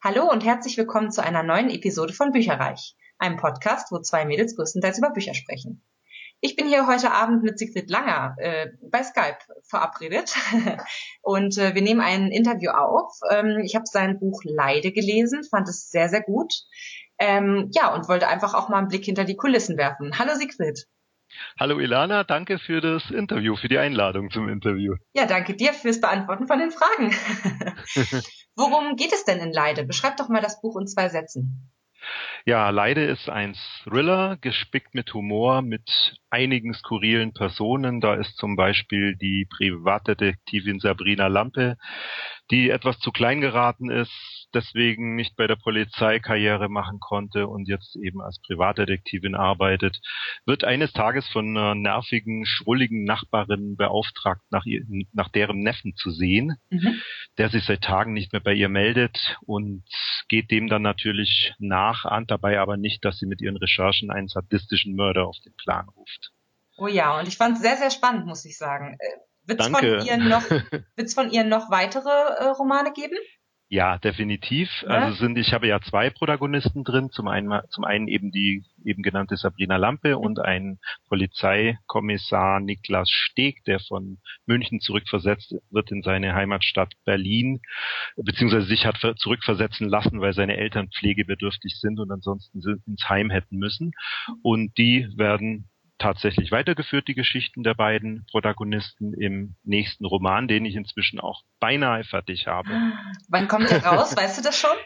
Hallo und herzlich willkommen zu einer neuen Episode von Bücherreich, einem Podcast, wo zwei Mädels größtenteils über Bücher sprechen. Ich bin hier heute Abend mit Sigrid Langer äh, bei Skype verabredet und äh, wir nehmen ein Interview auf. Ähm, ich habe sein Buch Leide gelesen, fand es sehr, sehr gut. Ähm, ja, und wollte einfach auch mal einen Blick hinter die Kulissen werfen. Hallo Sigrid. Hallo Ilana, danke für das Interview, für die Einladung zum Interview. Ja, danke dir fürs Beantworten von den Fragen. Worum geht es denn in Leide? Beschreib doch mal das Buch in zwei Sätzen. Ja, Leide ist ein Thriller, gespickt mit Humor, mit einigen skurrilen Personen. Da ist zum Beispiel die Privatdetektivin Sabrina Lampe, die etwas zu klein geraten ist, deswegen nicht bei der Polizei Karriere machen konnte und jetzt eben als Privatdetektivin arbeitet, wird eines Tages von einer nervigen, schrulligen Nachbarin beauftragt, nach, ihr, nach deren Neffen zu sehen, mhm. der sich seit Tagen nicht mehr bei ihr meldet und geht dem dann natürlich nach, dabei aber nicht, dass sie mit ihren Recherchen einen sadistischen Mörder auf den Plan ruft. Oh ja, und ich fand es sehr, sehr spannend, muss ich sagen. Äh, Wird es von, von ihr noch weitere äh, Romane geben? Ja, definitiv. Ja? Also sind, ich habe ja zwei Protagonisten drin. Zum einen, zum einen eben die eben genannte Sabrina Lampe und ein Polizeikommissar Niklas Steg, der von München zurückversetzt wird in seine Heimatstadt Berlin, beziehungsweise sich hat zurückversetzen lassen, weil seine Eltern pflegebedürftig sind und ansonsten ins Heim hätten müssen. Und die werden tatsächlich weitergeführt, die Geschichten der beiden Protagonisten im nächsten Roman, den ich inzwischen auch beinahe fertig habe. Wann kommt der raus? Weißt du das schon?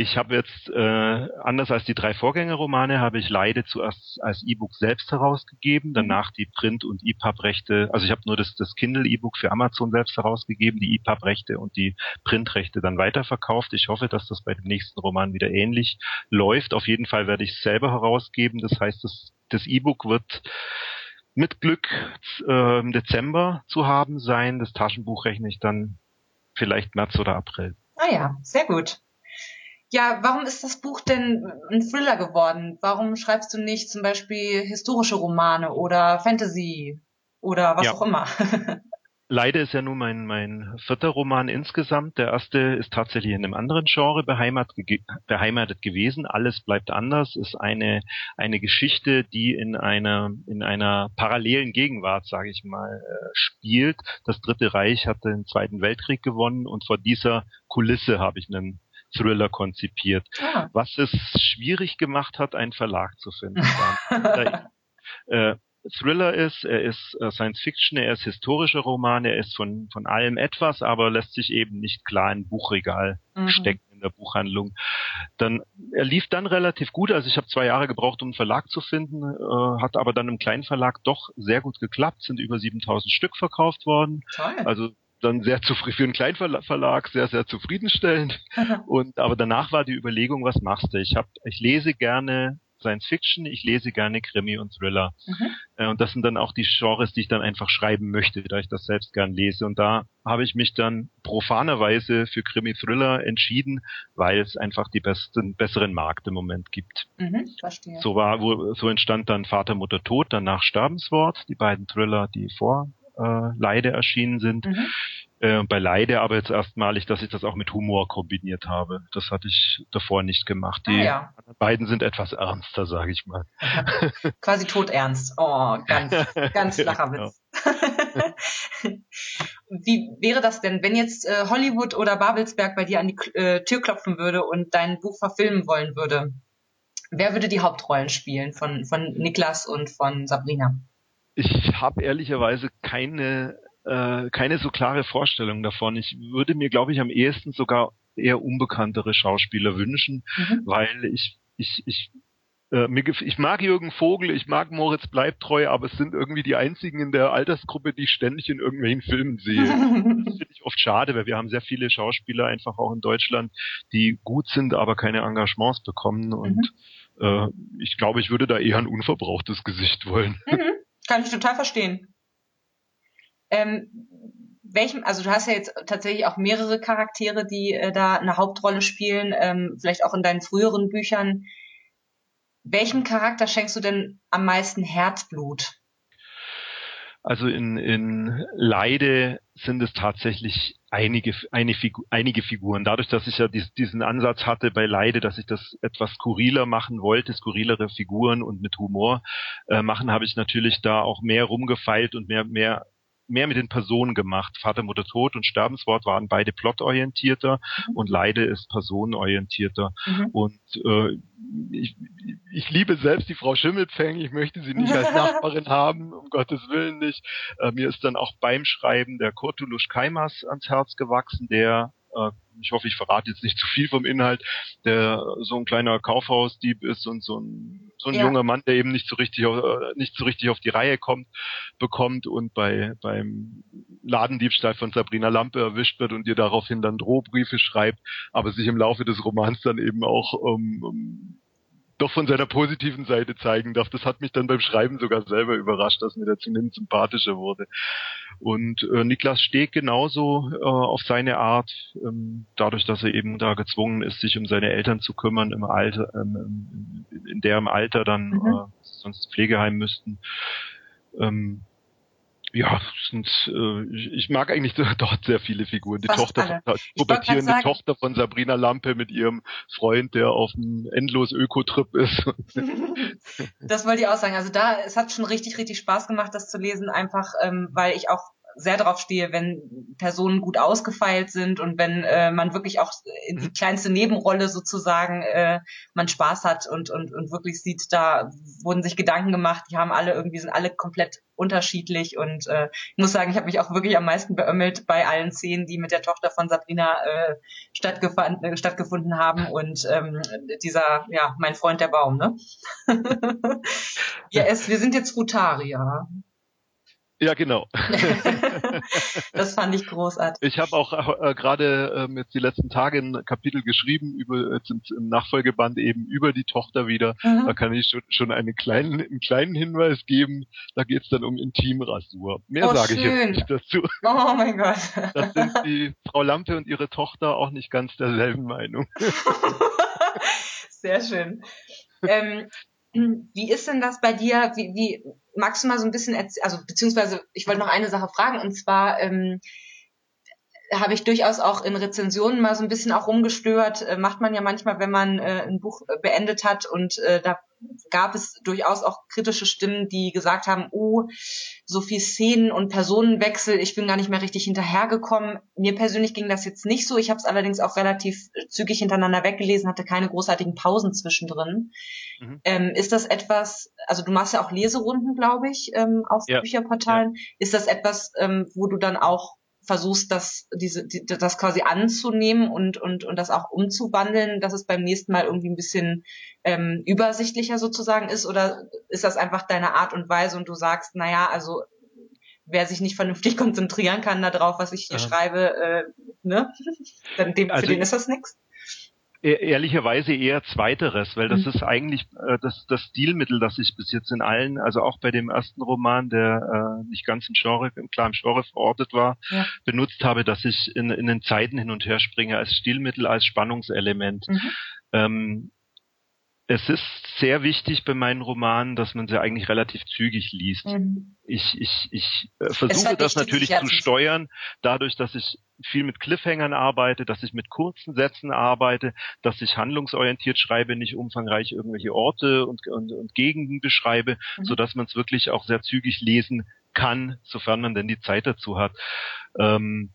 Ich habe jetzt, äh, anders als die drei Vorgängerromane, habe ich Leide zuerst als E-Book selbst herausgegeben, danach die Print- und EPUB-Rechte, also ich habe nur das, das Kindle-E-Book für Amazon selbst herausgegeben, die EPUB-Rechte und die Print-Rechte dann weiterverkauft. Ich hoffe, dass das bei dem nächsten Roman wieder ähnlich läuft. Auf jeden Fall werde ich es selber herausgeben, das heißt, das das E-Book wird mit Glück äh, im Dezember zu haben sein. Das Taschenbuch rechne ich dann vielleicht März oder April. Ah ja, sehr gut. Ja, warum ist das Buch denn ein Thriller geworden? Warum schreibst du nicht zum Beispiel historische Romane oder Fantasy oder was ja. auch immer? Leide ist ja nun mein, mein vierter Roman insgesamt. Der erste ist tatsächlich in einem anderen Genre beheimatet, beheimatet gewesen. Alles bleibt anders. Ist eine, eine Geschichte, die in einer, in einer parallelen Gegenwart, sage ich mal, äh, spielt. Das Dritte Reich hat den Zweiten Weltkrieg gewonnen und vor dieser Kulisse habe ich einen Thriller konzipiert. Ah. Was es schwierig gemacht hat, einen Verlag zu finden. äh, Thriller ist, er ist äh, Science Fiction, er ist historischer Roman, er ist von, von allem etwas, aber lässt sich eben nicht klar in Buchregal mhm. stecken in der Buchhandlung. Dann, er lief dann relativ gut, also ich habe zwei Jahre gebraucht, um einen Verlag zu finden, äh, hat aber dann im kleinen Verlag doch sehr gut geklappt, sind über 7000 Stück verkauft worden. Toll. Also dann sehr zufrieden für einen Kleinverlag sehr sehr zufriedenstellend und aber danach war die Überlegung was machst du ich habe ich lese gerne Science Fiction, ich lese gerne Krimi und Thriller. Mhm. Äh, und das sind dann auch die Genres, die ich dann einfach schreiben möchte, da ich das selbst gern lese. Und da habe ich mich dann profanerweise für Krimi-Thriller entschieden, weil es einfach die besten, besseren Markt im Moment gibt. Mhm, verstehe. So war, wo, so entstand dann Vater, Mutter, Tod, danach Sterbenswort, die beiden Thriller, die vor äh, Leide erschienen sind. Mhm. Äh, bei Leide aber jetzt erstmalig, dass ich das auch mit Humor kombiniert habe. Das hatte ich davor nicht gemacht. Die ah, ja. beiden sind etwas ernster, sage ich mal. Quasi todernst. Oh, ganz, ganz flacher genau. Witz. Wie wäre das denn, wenn jetzt äh, Hollywood oder Babelsberg bei dir an die äh, Tür klopfen würde und dein Buch verfilmen wollen würde? Wer würde die Hauptrollen spielen von, von Niklas und von Sabrina? Ich habe ehrlicherweise keine äh, keine so klare Vorstellung davon. Ich würde mir, glaube ich, am ehesten sogar eher unbekanntere Schauspieler wünschen, mhm. weil ich, ich, ich äh, ich mag Jürgen Vogel, ich mag Moritz Bleibtreu, aber es sind irgendwie die einzigen in der Altersgruppe, die ich ständig in irgendwelchen Filmen sehe. das finde ich oft schade, weil wir haben sehr viele Schauspieler einfach auch in Deutschland, die gut sind, aber keine Engagements bekommen und mhm. äh, ich glaube, ich würde da eher ein unverbrauchtes Gesicht wollen. Mhm. Kann ich total verstehen. Ähm, welchem, also du hast ja jetzt tatsächlich auch mehrere Charaktere, die äh, da eine Hauptrolle spielen, ähm, vielleicht auch in deinen früheren Büchern. Welchem Charakter schenkst du denn am meisten Herzblut? Also in, in Leide sind es tatsächlich einige, eine Figu einige Figuren. Dadurch, dass ich ja dies, diesen Ansatz hatte bei Leide, dass ich das etwas skurriler machen wollte, skurrilere Figuren und mit Humor äh, machen, habe ich natürlich da auch mehr rumgefeilt und mehr, mehr mehr mit den Personen gemacht. Vater, Mutter, Tod und Sterbenswort waren beide plotorientierter mhm. und Leide ist personenorientierter. Mhm. Und äh, ich, ich liebe selbst die Frau Schimmelpfeng, ich möchte sie nicht als Nachbarin haben, um Gottes Willen nicht. Äh, mir ist dann auch beim Schreiben der Kurtulusch Kaimas ans Herz gewachsen, der äh, ich hoffe, ich verrate jetzt nicht zu viel vom Inhalt, der so ein kleiner Kaufhausdieb ist und so ein, so ein ja. junger Mann, der eben nicht so richtig, äh, nicht so richtig auf die Reihe kommt, bekommt und bei, beim Ladendiebstahl von Sabrina Lampe erwischt wird und ihr daraufhin dann Drohbriefe schreibt, aber sich im Laufe des Romans dann eben auch um doch von seiner positiven Seite zeigen darf. Das hat mich dann beim Schreiben sogar selber überrascht, dass mir der zumindest sympathischer wurde. Und äh, Niklas Steg genauso äh, auf seine Art, ähm, dadurch, dass er eben da gezwungen ist, sich um seine Eltern zu kümmern im Alter, ähm, in deren Alter dann mhm. äh, sonst Pflegeheim müssten. Ähm, ja, sind, äh, ich, mag eigentlich dort sehr viele Figuren. Die Fast Tochter, von, pubertierende Tochter von Sabrina Lampe mit ihrem Freund, der auf einem endlos Öko-Trip ist. das wollte ich auch sagen. Also da, es hat schon richtig, richtig Spaß gemacht, das zu lesen, einfach ähm, weil ich auch sehr darauf stehe, wenn Personen gut ausgefeilt sind und wenn äh, man wirklich auch in die kleinste Nebenrolle sozusagen äh, man Spaß hat und, und, und wirklich sieht, da wurden sich Gedanken gemacht, die haben alle irgendwie, sind alle komplett unterschiedlich und äh, ich muss sagen, ich habe mich auch wirklich am meisten beömmelt bei allen Szenen, die mit der Tochter von Sabrina äh, stattgefand, äh, stattgefunden haben und ähm, dieser, ja, mein Freund der Baum, ne? ja, es, wir sind jetzt Rotarier. Ja, genau. das fand ich großartig. Ich habe auch äh, gerade ähm, jetzt die letzten Tage ein Kapitel geschrieben über jetzt im, Nachfolgeband eben über die Tochter wieder. Mhm. Da kann ich schon, schon einen kleinen einen kleinen Hinweis geben. Da geht's dann um Intimrasur. Mehr oh, sage ich jetzt nicht dazu. Oh mein Gott. Das sind die Frau Lampe und ihre Tochter auch nicht ganz derselben Meinung. Sehr schön. Ähm, wie ist denn das bei dir? Wie, wie magst du mal so ein bisschen, also beziehungsweise ich wollte noch eine Sache fragen und zwar ähm, habe ich durchaus auch in Rezensionen mal so ein bisschen auch rumgestört. Äh, macht man ja manchmal, wenn man äh, ein Buch äh, beendet hat und äh, da gab es durchaus auch kritische Stimmen, die gesagt haben, oh, so viel Szenen und Personenwechsel, ich bin gar nicht mehr richtig hinterhergekommen. Mir persönlich ging das jetzt nicht so. Ich habe es allerdings auch relativ zügig hintereinander weggelesen, hatte keine großartigen Pausen zwischendrin. Mhm. Ähm, ist das etwas, also du machst ja auch Leserunden, glaube ich, ähm, auf ja. Bücherportalen. Ja. Ist das etwas, ähm, wo du dann auch versuchst, das, diese, die, das quasi anzunehmen und, und, und das auch umzuwandeln, dass es beim nächsten Mal irgendwie ein bisschen ähm, übersichtlicher sozusagen ist? Oder ist das einfach deine Art und Weise und du sagst, naja, also wer sich nicht vernünftig konzentrieren kann darauf, was ich hier ja. schreibe, äh, ne? Dann dem, also für den ist das nichts? E-, ehrlicherweise eher zweiteres, weil das mhm. ist eigentlich äh, das, das Stilmittel, das ich bis jetzt in allen, also auch bei dem ersten Roman, der äh, nicht ganz im Genre, im klaren Genre verortet war, ja. benutzt habe, dass ich in, in den Zeiten hin und her springe als Stilmittel, als Spannungselement. Mhm. Ähm, es ist sehr wichtig bei meinen Romanen, dass man sie eigentlich relativ zügig liest. Mhm. Ich, ich, ich äh, versuche das natürlich zu steuern, dadurch, dass ich viel mit Cliffhangern arbeite, dass ich mit kurzen Sätzen arbeite, dass ich handlungsorientiert schreibe, nicht umfangreich irgendwelche Orte und, und, und Gegenden beschreibe, mhm. so dass man es wirklich auch sehr zügig lesen kann, sofern man denn die Zeit dazu hat. Ähm,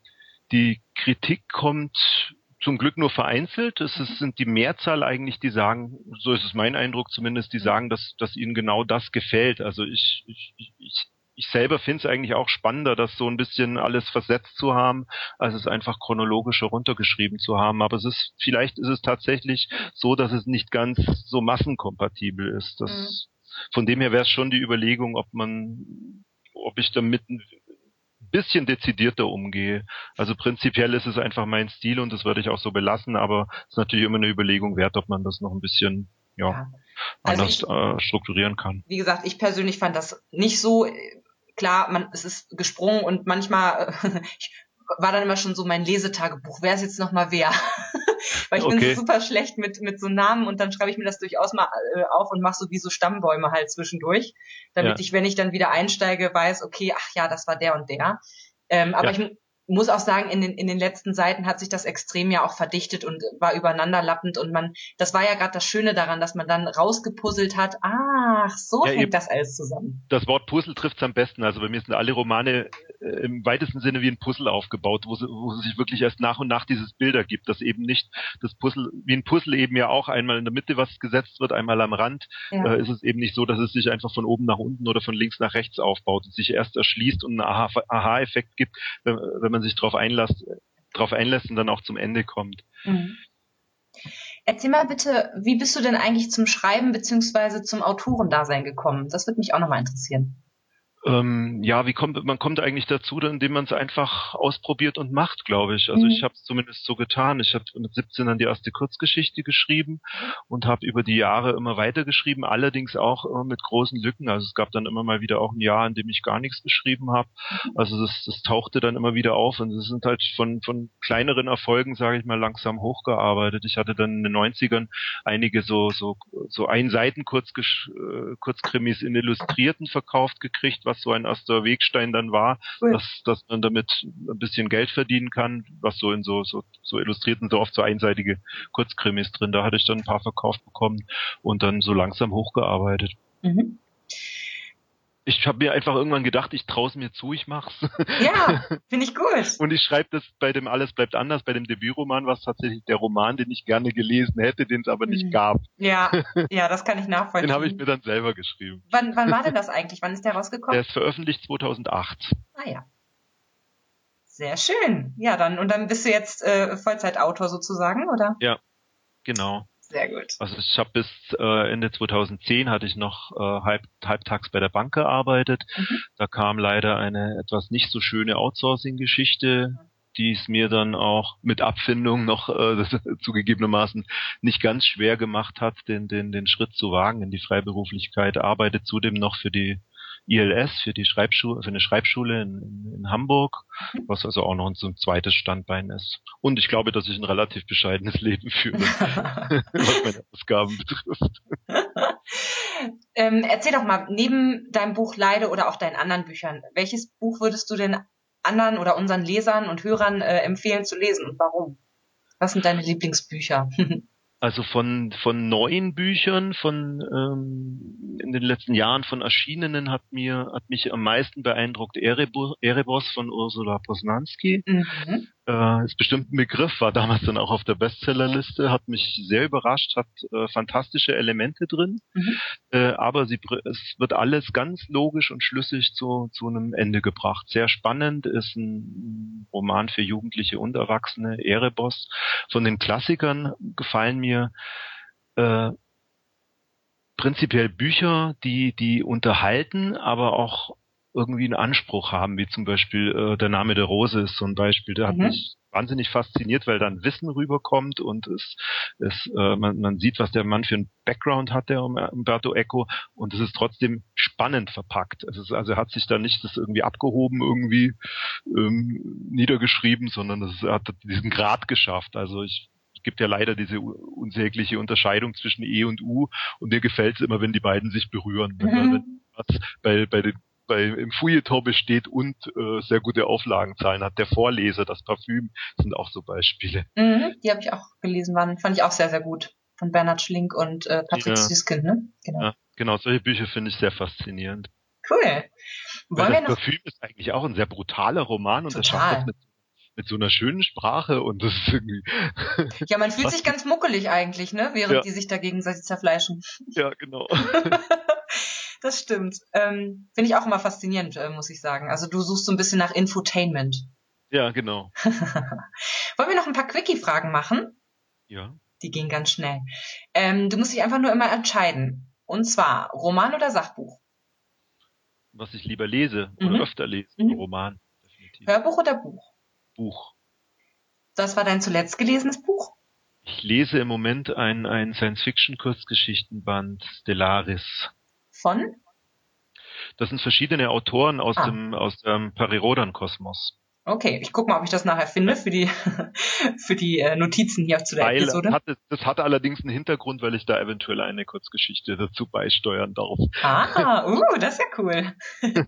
die Kritik kommt zum Glück nur vereinzelt. Es ist, sind die Mehrzahl eigentlich, die sagen, so ist es mein Eindruck zumindest, die sagen, dass, dass ihnen genau das gefällt. Also ich, ich, ich, ich selber finde es eigentlich auch spannender, das so ein bisschen alles versetzt zu haben, als es einfach chronologisch heruntergeschrieben zu haben. Aber es ist, vielleicht ist es tatsächlich so, dass es nicht ganz so massenkompatibel ist. Das, mhm. Von dem her wäre es schon die Überlegung, ob man, ob ich damit bisschen dezidierter umgehe. Also prinzipiell ist es einfach mein Stil und das würde ich auch so belassen, aber es ist natürlich immer eine Überlegung wert, ob man das noch ein bisschen ja, ja. Also anders ich, äh, strukturieren kann. Wie gesagt, ich persönlich fand das nicht so klar, man es ist gesprungen und manchmal ich war dann immer schon so mein Lesetagebuch, wer ist jetzt noch mal wer? Weil ich okay. bin so super schlecht mit, mit so Namen und dann schreibe ich mir das durchaus mal äh, auf und mache so wie so Stammbäume halt zwischendurch, damit ja. ich, wenn ich dann wieder einsteige, weiß, okay, ach ja, das war der und der. Ähm, aber ja. ich muss auch sagen, in den, in den letzten Seiten hat sich das extrem ja auch verdichtet und war übereinanderlappend und man, das war ja gerade das Schöne daran, dass man dann rausgepuzzelt hat, ach, so ja, hängt das alles zusammen. Das Wort Puzzle trifft es am besten. Also bei mir sind alle Romane äh, im weitesten Sinne wie ein Puzzle aufgebaut, wo, sie, wo es sich wirklich erst nach und nach dieses Bilder gibt, dass eben nicht das Puzzle, wie ein Puzzle eben ja auch einmal in der Mitte was gesetzt wird, einmal am Rand, ja. äh, ist es eben nicht so, dass es sich einfach von oben nach unten oder von links nach rechts aufbaut und sich erst erschließt und einen Aha-Effekt gibt, wenn, wenn man sich darauf einlässt, drauf einlässt und dann auch zum Ende kommt. Mhm. Erzähl mal bitte, wie bist du denn eigentlich zum Schreiben beziehungsweise zum Autorendasein gekommen? Das würde mich auch nochmal interessieren. Ähm, ja, wie kommt man kommt eigentlich dazu, indem man es einfach ausprobiert und macht, glaube ich. Also mhm. ich habe es zumindest so getan. Ich habe mit 17 dann die erste Kurzgeschichte geschrieben und habe über die Jahre immer weiter geschrieben, allerdings auch äh, mit großen Lücken. Also es gab dann immer mal wieder auch ein Jahr, in dem ich gar nichts geschrieben habe. Also das, das tauchte dann immer wieder auf und es sind halt von von kleineren Erfolgen, sage ich mal, langsam hochgearbeitet. Ich hatte dann in den 90ern einige so so so Einseiten Kurzgesch äh, Kurzkrimis in Illustrierten verkauft gekriegt, was so ein erster Wegstein dann war, cool. dass, dass man damit ein bisschen Geld verdienen kann, was so in so, so, so illustrierten, so oft so einseitige Kurzkrimis drin. Da hatte ich dann ein paar verkauft bekommen und dann so langsam hochgearbeitet. Mhm ich habe mir einfach irgendwann gedacht, ich traue es mir zu, ich mach's. Ja, finde ich gut. Und ich schreibe das bei dem Alles bleibt anders, bei dem Debütroman, was tatsächlich der Roman, den ich gerne gelesen hätte, den es aber nicht mhm. gab. Ja, ja, das kann ich nachvollziehen. Den habe ich mir dann selber geschrieben. Wann, wann war denn das eigentlich? Wann ist der rausgekommen? Der ist veröffentlicht 2008. Ah ja. Sehr schön. Ja, dann und dann bist du jetzt äh, Vollzeitautor sozusagen, oder? Ja, genau. Sehr gut. Also ich habe bis äh, Ende 2010 hatte ich noch äh, halb, halbtags bei der Bank gearbeitet. Mhm. Da kam leider eine etwas nicht so schöne Outsourcing-Geschichte, die es mir dann auch mit Abfindung noch äh, zugegebenermaßen nicht ganz schwer gemacht hat, den, den, den Schritt zu wagen in die Freiberuflichkeit. Arbeitet zudem noch für die ILS für die Schreibschule, für eine Schreibschule in, in, Hamburg, was also auch noch so ein zweites Standbein ist. Und ich glaube, dass ich ein relativ bescheidenes Leben führe, was meine Ausgaben betrifft. ähm, erzähl doch mal, neben deinem Buch Leide oder auch deinen anderen Büchern, welches Buch würdest du denn anderen oder unseren Lesern und Hörern äh, empfehlen zu lesen und warum? Was sind deine Lieblingsbücher? Also von, von neuen Büchern, von ähm, in den letzten Jahren von erschienenen hat mir hat mich am meisten beeindruckt Erebos, Erebos von Ursula Posnanski. Mhm. Äh, ist bestimmt ein Begriff, war damals dann auch auf der Bestsellerliste, hat mich sehr überrascht, hat äh, fantastische Elemente drin, mhm. äh, aber sie, es wird alles ganz logisch und schlüssig zu, zu einem Ende gebracht. Sehr spannend, ist ein Roman für Jugendliche und Erwachsene, Erebos. Von den Klassikern gefallen mir äh, prinzipiell Bücher, die, die unterhalten, aber auch irgendwie einen Anspruch haben, wie zum Beispiel äh, der Name der Rose ist so ein Beispiel. Der hat mhm. mich wahnsinnig fasziniert, weil dann Wissen rüberkommt und es, es äh, man, man sieht, was der Mann für einen Background hat, der Umberto Eco, und es ist trotzdem spannend verpackt. Es ist, also er hat sich da nicht das irgendwie abgehoben, irgendwie ähm, niedergeschrieben, sondern es, hat diesen Grad geschafft. Also ich gibt ja leider diese unsägliche Unterscheidung zwischen E und U und mir gefällt es immer, wenn die beiden sich berühren. Mhm. Wenn, wenn bei, bei den bei, im Fouilleton besteht und äh, sehr gute Auflagenzahlen hat. Der Vorleser, das Parfüm sind auch so Beispiele. Mhm, die habe ich auch gelesen, waren, fand ich auch sehr, sehr gut. Von Bernhard Schlink und äh, Patrick ja. Süßkind, ne? Genau. Ja, genau, solche Bücher finde ich sehr faszinierend. Cool. Wollen das Parfüm ist eigentlich auch ein sehr brutaler Roman und Total. das schafft das mit mit so einer schönen Sprache und das ist irgendwie. Ja, man fühlt sich ganz muckelig eigentlich, ne? Während ja. die sich da gegenseitig zerfleischen. Ja, genau. das stimmt. Ähm, Finde ich auch immer faszinierend, äh, muss ich sagen. Also du suchst so ein bisschen nach Infotainment. Ja, genau. Wollen wir noch ein paar Quickie-Fragen machen? Ja. Die gehen ganz schnell. Ähm, du musst dich einfach nur immer entscheiden. Und zwar Roman oder Sachbuch? Was ich lieber lese oder mhm. öfter lese. Mhm. Roman. Definitiv. Hörbuch oder Buch? Buch. Das war dein zuletzt gelesenes Buch? Ich lese im Moment ein, ein Science-Fiction-Kurzgeschichtenband Stellaris. Von? Das sind verschiedene Autoren aus ah. dem aus dem Parirodan-Kosmos. Okay, ich gucke mal, ob ich das nachher finde für die, für die äh, Notizen hier zu der Weil Episode. Hatte, das hat allerdings einen Hintergrund, weil ich da eventuell eine Kurzgeschichte dazu beisteuern darf. Ah, uh, das ist ja cool.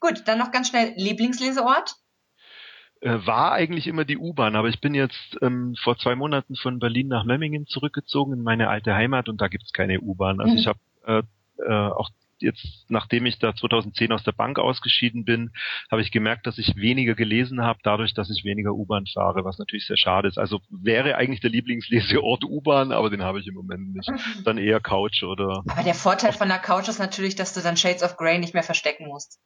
Gut, dann noch ganz schnell Lieblingsleseort. Äh, war eigentlich immer die U-Bahn, aber ich bin jetzt ähm, vor zwei Monaten von Berlin nach Memmingen zurückgezogen in meine alte Heimat und da gibt's keine U-Bahn. Also Mhm. ich habe äh, äh, auch jetzt, nachdem ich da 2010 aus der Bank ausgeschieden bin, habe ich gemerkt, dass ich weniger gelesen habe, dadurch, dass ich weniger U-Bahn fahre, was natürlich sehr schade ist. Also wäre eigentlich der Lieblingsleseort U-Bahn, aber den habe ich im Moment nicht. Dann eher Couch oder Aber der Vorteil von der Couch ist natürlich, dass du dann Shades of Grey nicht mehr verstecken musst.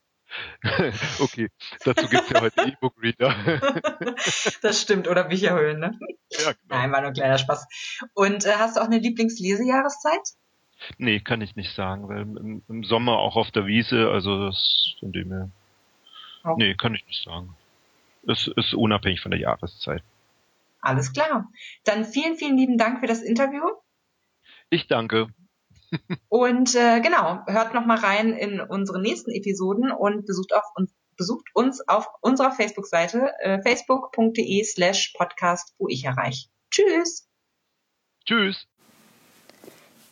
okay, dazu gibt's ja heute E-Book-Reader. das stimmt, oder Bücherhöhlen, ne? ja, genau. Nein, war nur ein kleiner Spaß. Und äh, hast du auch eine Lieblingslesejahreszeit? Nee, kann ich nicht sagen, weil im, im Sommer auch auf der Wiese, also das von dem her. Oh. Nee, kann ich nicht sagen. Es ist unabhängig von der Jahreszeit. Alles klar. Dann vielen, vielen lieben Dank für das Interview. Ich danke. Und äh, genau, hört noch mal rein in unsere nächsten Episoden und besucht, auf uns, besucht uns auf unserer Facebook-Seite äh, facebook.de slash podcast, wo ich erreiche. Tschüss! Tschüss.